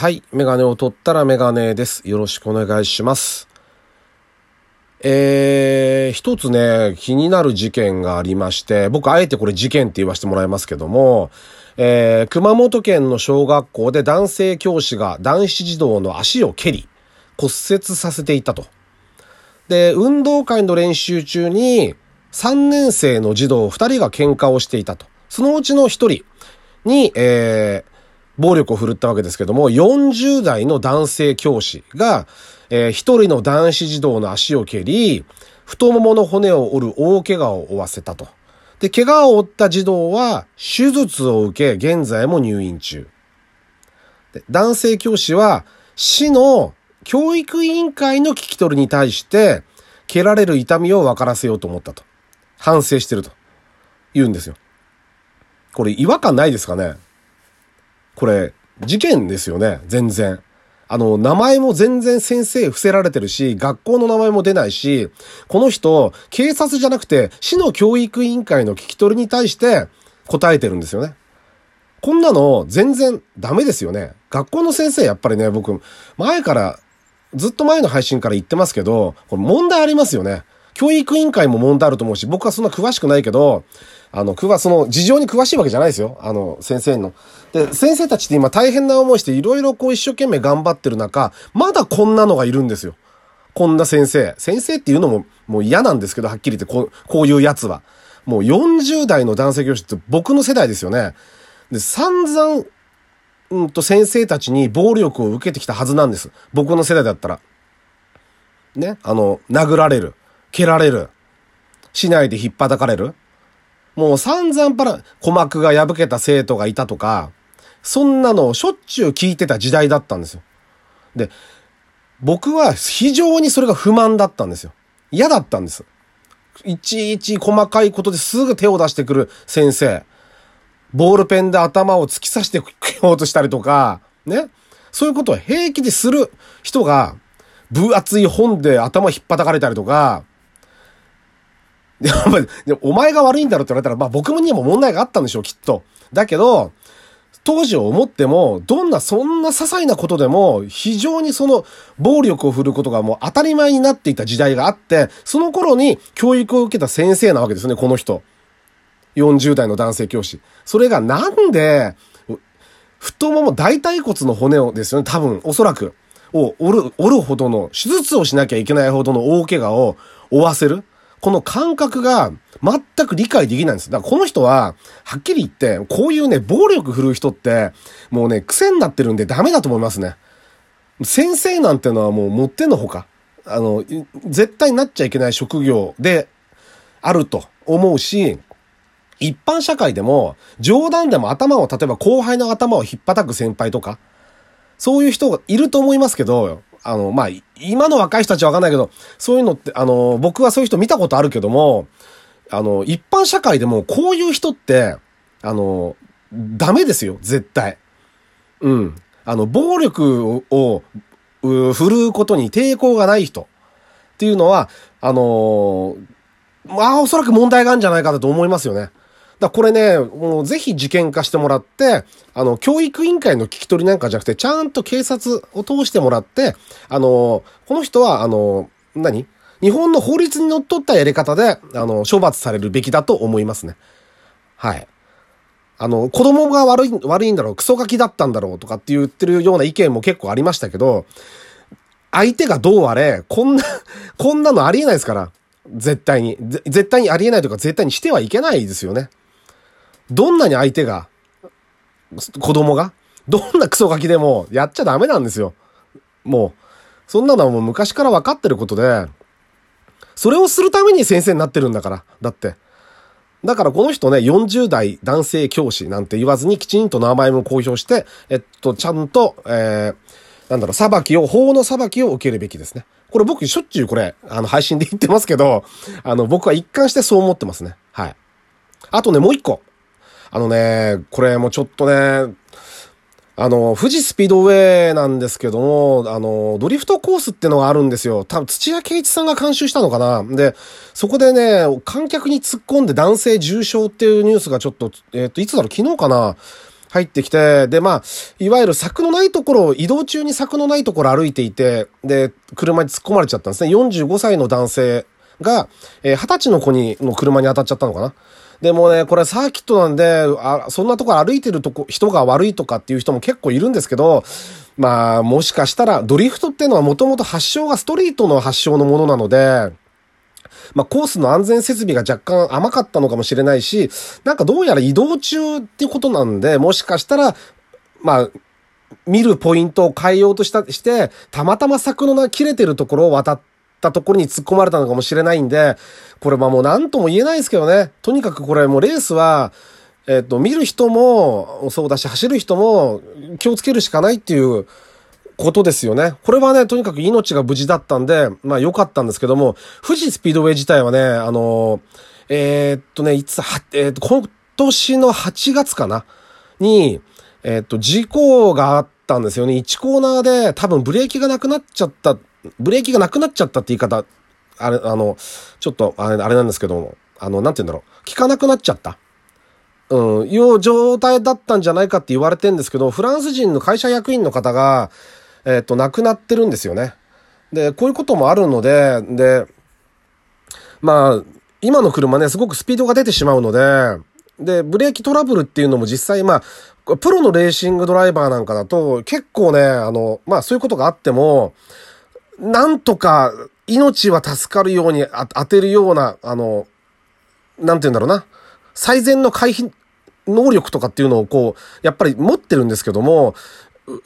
はい。メガネを取ったらメガネです。よろしくお願いします。えー、一つね、気になる事件がありまして、僕あえてこれ事件って言わせてもらいますけども、えー、熊本県の小学校で男性教師が男子児童の足を蹴り、骨折させていたと。で、運動会の練習中に3年生の児童2人が喧嘩をしていたと。そのうちの1人に、えー、暴力を振るったわけですけども、40代の男性教師が、えー、一人の男子児童の足を蹴り、太ももの骨を折る大怪我を負わせたと。で、怪我を負った児童は手術を受け、現在も入院中。で男性教師は市の教育委員会の聞き取りに対して、蹴られる痛みを分からせようと思ったと。反省してると。言うんですよ。これ違和感ないですかね？これ、事件ですよね、全然。あの、名前も全然先生伏せられてるし、学校の名前も出ないし、この人、警察じゃなくて、市の教育委員会の聞き取りに対して答えてるんですよね。こんなの全然ダメですよね。学校の先生やっぱりね、僕、前から、ずっと前の配信から言ってますけど、これ問題ありますよね。教育委員会も問題あると思うし、僕はそんな詳しくないけど、あの、くわ、その、事情に詳しいわけじゃないですよ。あの、先生の。で、先生たちって今大変な思いしていろいろこう一生懸命頑張ってる中、まだこんなのがいるんですよ。こんな先生。先生っていうのももう嫌なんですけど、はっきり言ってこう、こういうやつは。もう40代の男性教師って僕の世代ですよね。で、散々、うんと先生たちに暴力を受けてきたはずなんです。僕の世代だったら。ね？あの、殴られる。蹴られる。市内で引っ叩かれる。もう散々パラ、鼓膜が破けた生徒がいたとか、そんなのをしょっちゅう聞いてた時代だったんですよ。で、僕は非常にそれが不満だったんですよ。嫌だったんです。いちいち細かいことですぐ手を出してくる先生。ボールペンで頭を突き刺してこようとしたりとか、ね。そういうことを平気でする人が、分厚い本で頭引っ叩かれたりとか、でも、お前が悪いんだろって言われたら、まあ僕にも問題があったんでしょう、きっと。だけど、当時を思っても、どんなそんな些細なことでも、非常にその暴力を振ることがもう当たり前になっていた時代があって、その頃に教育を受けた先生なわけですね、この人。40代の男性教師。それがなんで、太もも大腿骨の骨をですよね、多分、おそらく、を折る、折るほどの、手術をしなきゃいけないほどの大怪我を負わせる。この感覚が全く理解できないんです。だからこの人は、はっきり言って、こういうね、暴力振るう人って、もうね、癖になってるんでダメだと思いますね。先生なんてのはもう持ってんのほか。あの、絶対になっちゃいけない職業であると思うし、一般社会でも、冗談でも頭を、例えば後輩の頭を引っ叩く先輩とか、そういう人がいると思いますけど、あの、まあ、今の若い人たちはわかんないけど、そういうのって、あの、僕はそういう人見たことあるけども、あの、一般社会でもこういう人って、あの、ダメですよ、絶対。うん。あの、暴力を、振るうことに抵抗がない人っていうのは、あのまあ、おそらく問題があるんじゃないかだと思いますよね。だこれね、もうぜひ事件化してもらって、あの、教育委員会の聞き取りなんかじゃなくて、ちゃんと警察を通してもらって、あの、この人は、あの、何？日本の法律にのっとったやり方で、あの、処罰されるべきだと思いますね。はい。あの、子供が悪い、悪いんだろう、クソガキだったんだろうとかって言ってるような意見も結構ありましたけど、相手がどうあれ、こんな、こんなのありえないですから。絶対に。絶対にありえないとか絶対にしてはいけないですよね。どんなに相手が、子供が、どんなクソガキでもやっちゃダメなんですよ。もう、そんなのはもう昔から分かってることで、それをするために先生になってるんだから。だって。だからこの人ね、40代男性教師なんて言わずにきちんと名前も公表して、えっと、ちゃんと、えー、なんだろう、裁きを、法の裁きを受けるべきですね。これ僕しょっちゅうこれ、あの、配信で言ってますけど、あの、僕は一貫してそう思ってますね。はい。あとね、もう一個。あのね、これもちょっとね、あの、富士スピードウェイなんですけども、あの、ドリフトコースってのがあるんですよ。多分土屋圭一さんが監修したのかな。で、そこでね、観客に突っ込んで男性重傷っていうニュースがちょっと、えっ、と、いつだろう、昨日かな。入ってきて、で、まあ、いわゆる柵のないところを、移動中に柵のないところ歩いていて、で、車に突っ込まれちゃったんですね。45歳の男性が、えー、20歳の子に、の車に当たっちゃったのかな。でもね、これサーキットなんで、あそんなところ歩いてるとこ、人が悪いとかっていう人も結構いるんですけど、まあ、もしかしたら、ドリフトっていうのはもともと発祥がストリートの発祥のものなので、まあ、コースの安全設備が若干甘かったのかもしれないし、なんかどうやら移動中っていうことなんで、もしかしたら、まあ、見るポイントを変えようとした、して、たまたま柵のな切れてるところを渡ってたところに突っ込まれたのかもしれないんで、これまあもう何とも言えないですけどね。とにかくこれもうレースは、えっ、と、見る人もそうだし、走る人も気をつけるしかないっていうことですよね。これはね、とにかく命が無事だったんで、まあ良かったんですけども、富士スピードウェイ自体はね、あの、え、っとね、いつ、は、え、っと、今年の8月かな？に、え、っと、事故があったんですよね。1コーナーで多分ブレーキがなくなっちゃった、ブレーキがなくなっちゃったって言い方、あれ、あの、ちょっと、あれ、あれなんですけども、あの、なんて言うんだろう。効かなくなっちゃった。うん、いう状態だったんじゃないかって言われてんですけど、フランス人の会社役員の方が、えっ、と、亡くなってるんですよね。で、こういうこともあるので、で、まあ、今の車ね、すごくスピードが出てしまうので、で、ブレーキトラブルっていうのも実際、まあ、プロのレーシングドライバーなんかだと、結構ね、あの、まあそういうことがあっても、なんとか命は助かるように当てるような、あの、なんて言うんだろうな、最善の回避能力とかっていうのをこう、やっぱり持ってるんですけども、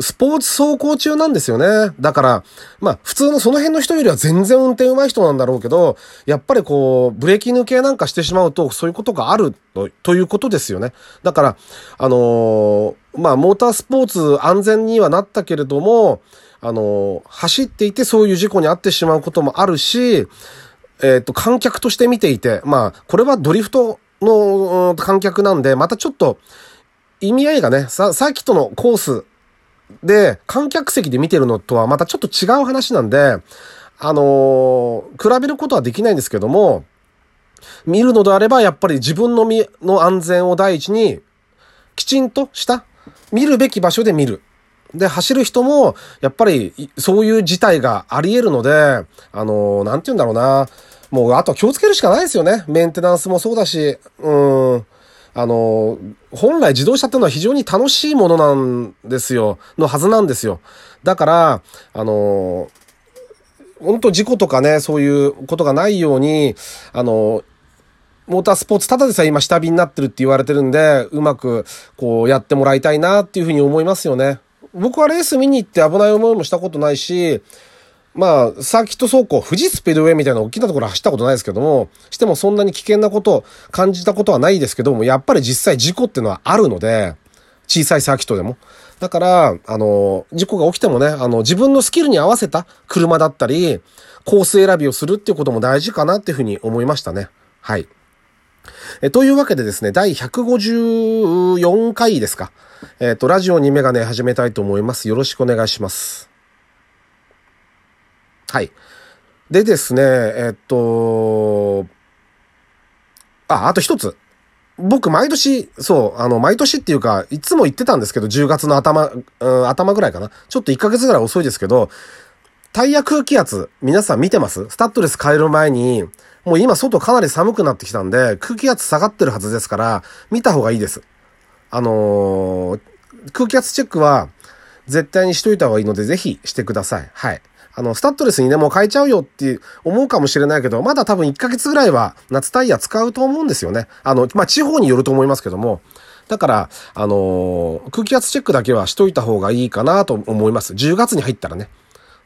スポーツ走行中なんですよね。だから、まあ、普通のその辺の人よりは全然運転上手い人なんだろうけど、やっぱりこう、ブレーキ抜けなんかしてしまうと、そういうことがあると、いうことですよね。だから、あのー、まあ、モータースポーツ安全にはなったけれども、あの、走っていてそういう事故に遭ってしまうこともあるし、えっ、と、観客として見ていて、まあ、これはドリフトの観客なんで、またちょっと、意味合いがね、さ、サーキットのコースで、観客席で見てるのとはまたちょっと違う話なんで、あのー、比べることはできないんですけども、見るのであれば、やっぱり自分の身の安全を第一に、きちんとした、見るべき場所で見る。で、走る人も、やっぱり、そういう事態があり得るので、あのー、なんて言うんだろうな。もう、あとは気をつけるしかないですよね。メンテナンスもそうだし、うん。あの、本来自動車っていうのは非常に楽しいものなんですよ。のはずなんですよ。だから、あの、本当事故とかね、そういうことがないように、あの、モータースポーツ、ただでさえ今下火になってるって言われてるんで、うまくこうやってもらいたいなっていうふうに思いますよね。僕はレース見に行って危ない思いもしたことないし、まあ、サーキット走行、富士スピードウェイみたいな大きなところ走ったことないですけども、してもそんなに危険なことを感じたことはないですけども、やっぱり実際事故っていうのはあるので、小さいサーキットでも。だから、あの、事故が起きてもね、あの、自分のスキルに合わせた車だったり、コース選びをするっていうことも大事かなっていうふうに思いましたね。はい。えというわけでですね、第154回ですか。えっ、ー、と、ラジオにメガネ始めたいと思います。よろしくお願いします。はい。でですね、えっと、あ、あと一つ。僕、毎年、そう、あの、毎年っていうか、いつも言ってたんですけど、10月の頭、うん、頭ぐらいかな。ちょっと1ヶ月ぐらい遅いですけど、タイヤ空気圧、皆さん見てます？スタッドレス変える前に、もう今外かなり寒くなってきたんで、空気圧下がってるはずですから、見た方がいいです。あのー、空気圧チェックは、絶対にしといた方がいいので、ぜひしてください。はい。あの、スタッドレスにね、もう変えちゃうよって思うかもしれないけど、まだ多分1ヶ月ぐらいは夏タイヤ使うと思うんですよね。あの、まあ、地方によると思いますけども。だから、あのー、空気圧チェックだけはしといた方がいいかなと思います。10月に入ったらね。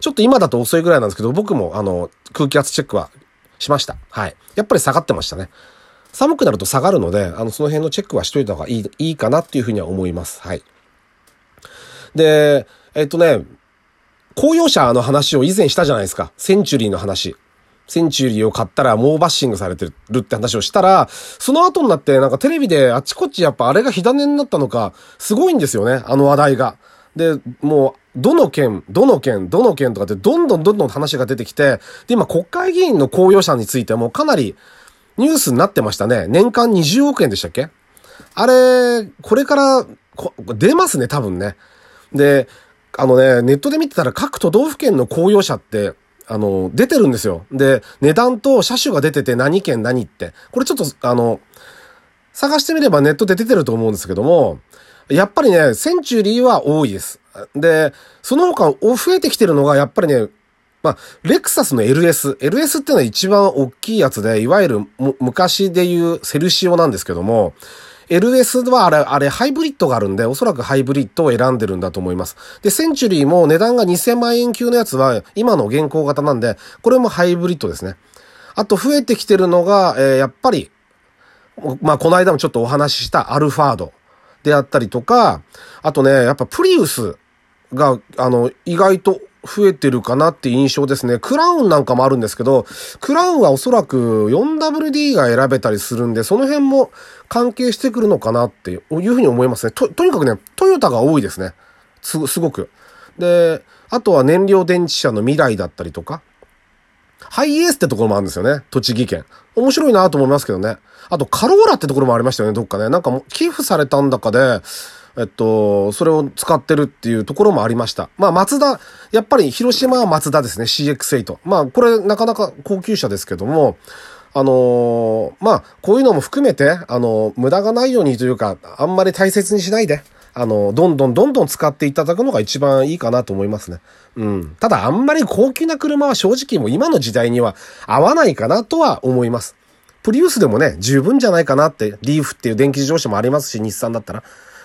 ちょっと今だと遅いぐらいなんですけど、僕もあの、空気圧チェックはしました。はい。やっぱり下がってましたね。寒くなると下がるので、あの、その辺のチェックはしといた方がいい、いいかなっていうふうには思います。はい。で、えっとね、公用車の話を以前したじゃないですか。センチュリーの話。センチュリーを買ったら猛バッシングされてるって話をしたら、その後になってなんかテレビであっちこっちやっぱあれが火種になったのか、すごいんですよね、あの話題が。で、もう、どの県、どの県、どの県とかってどんどんどんどん話が出てきて、で、今国会議員の公用車についてもかなりニュースになってましたね。年間20億円でしたっけ？あれ、これから出ますね、多分ね。で、あのね、ネットで見てたら各都道府県の公用車って、あの、出てるんですよ。で、値段と車種が出てて何県何って。これちょっと、あの、探してみればネットで出てると思うんですけども、やっぱりね、センチュリーは多いです。で、その他増えてきてるのが、やっぱりね、まあ、レクサスの LS。LS っていうのは一番大きいやつで、いわゆる昔で言うセルシオなんですけども、LS はあれ、あれ、ハイブリッドがあるんで、おそらくハイブリッドを選んでるんだと思います。で、センチュリーも値段が2000万円級のやつは、今の現行型なんで、これもハイブリッドですね。あと増えてきてるのが、えー、やっぱり、まあ、この間もちょっとお話ししたアルファードであったりとか、あとね、やっぱプリウスが、あの、意外と増えてるかなって印象ですね。クラウンなんかもあるんですけど、クラウンはおそらく 4WD が選べたりするんで、その辺も関係してくるのかなっていうふうに思いますね。と、とにかくね、トヨタが多いですね。す、すごく。で、あとは燃料電池車の未来だったりとか、ハイエースってところもあるんですよね。栃木県。面白いなと思いますけどね。あと、カローラってところもありましたよね、どっかね。なんかもう寄付されたんだかで、えっと、それを使ってるっていうところもありました。まあ、松田、やっぱり広島は松田ですね、CX8。まあ、これなかなか高級車ですけども、あのー、まあ、こういうのも含めて、あのー、無駄がないようにというか、あんまり大切にしないで、あのー、どんどんどんどん使っていただくのが一番いいかなと思いますね。うん。ただ、あんまり高級な車は正直もう今の時代には合わないかなとは思います。プリウスでもね、十分じゃないかなって、リーフっていう電気自動車もありますし、日産だったら。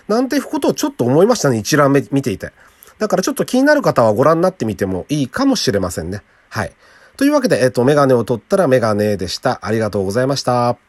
なんていうことをちょっと思いましたね、一覧目見ていて。だからちょっと気になる方はご覧になってみてもいいかもしれませんね。はい。というわけで、えっ、と、メガネを取ったらメガネでした。ありがとうございました。